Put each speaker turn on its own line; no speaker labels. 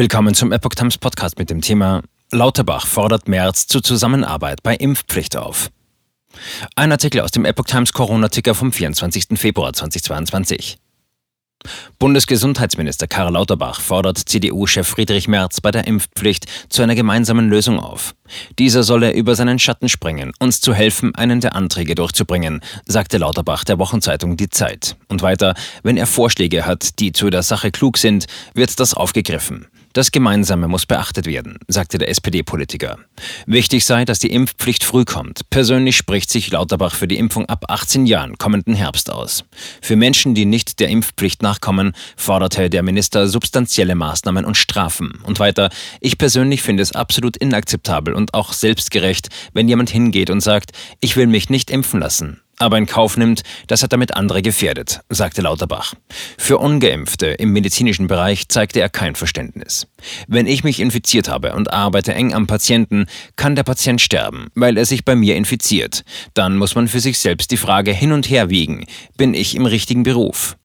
Willkommen zum Epoch Times Podcast mit dem Thema Lauterbach fordert März zur Zusammenarbeit bei Impfpflicht auf. Ein Artikel aus dem Epoch Times Corona-Ticker vom 24. Februar 2022. Bundesgesundheitsminister Karl Lauterbach fordert CDU-Chef Friedrich Merz bei der Impfpflicht zu einer gemeinsamen Lösung auf. Dieser solle über seinen Schatten springen, uns zu helfen, einen der Anträge durchzubringen, sagte Lauterbach der Wochenzeitung Die Zeit. Und weiter, wenn er Vorschläge hat, die zu der Sache klug sind, wird das aufgegriffen. Das Gemeinsame muss beachtet werden, sagte der SPD-Politiker. Wichtig sei, dass die Impfpflicht früh kommt. Persönlich spricht sich Lauterbach für die Impfung ab 18 Jahren kommenden Herbst aus. Für Menschen, die nicht der Impfpflicht nachkommen, forderte der Minister substanzielle Maßnahmen und Strafen. Und weiter, ich persönlich finde es absolut inakzeptabel und auch selbstgerecht, wenn jemand hingeht und sagt, ich will mich nicht impfen lassen aber in Kauf nimmt, dass er damit andere gefährdet, sagte Lauterbach. Für ungeimpfte im medizinischen Bereich zeigte er kein Verständnis. Wenn ich mich infiziert habe und arbeite eng am Patienten, kann der Patient sterben, weil er sich bei mir infiziert. Dann muss man für sich selbst die Frage hin und her wiegen, bin ich im richtigen Beruf?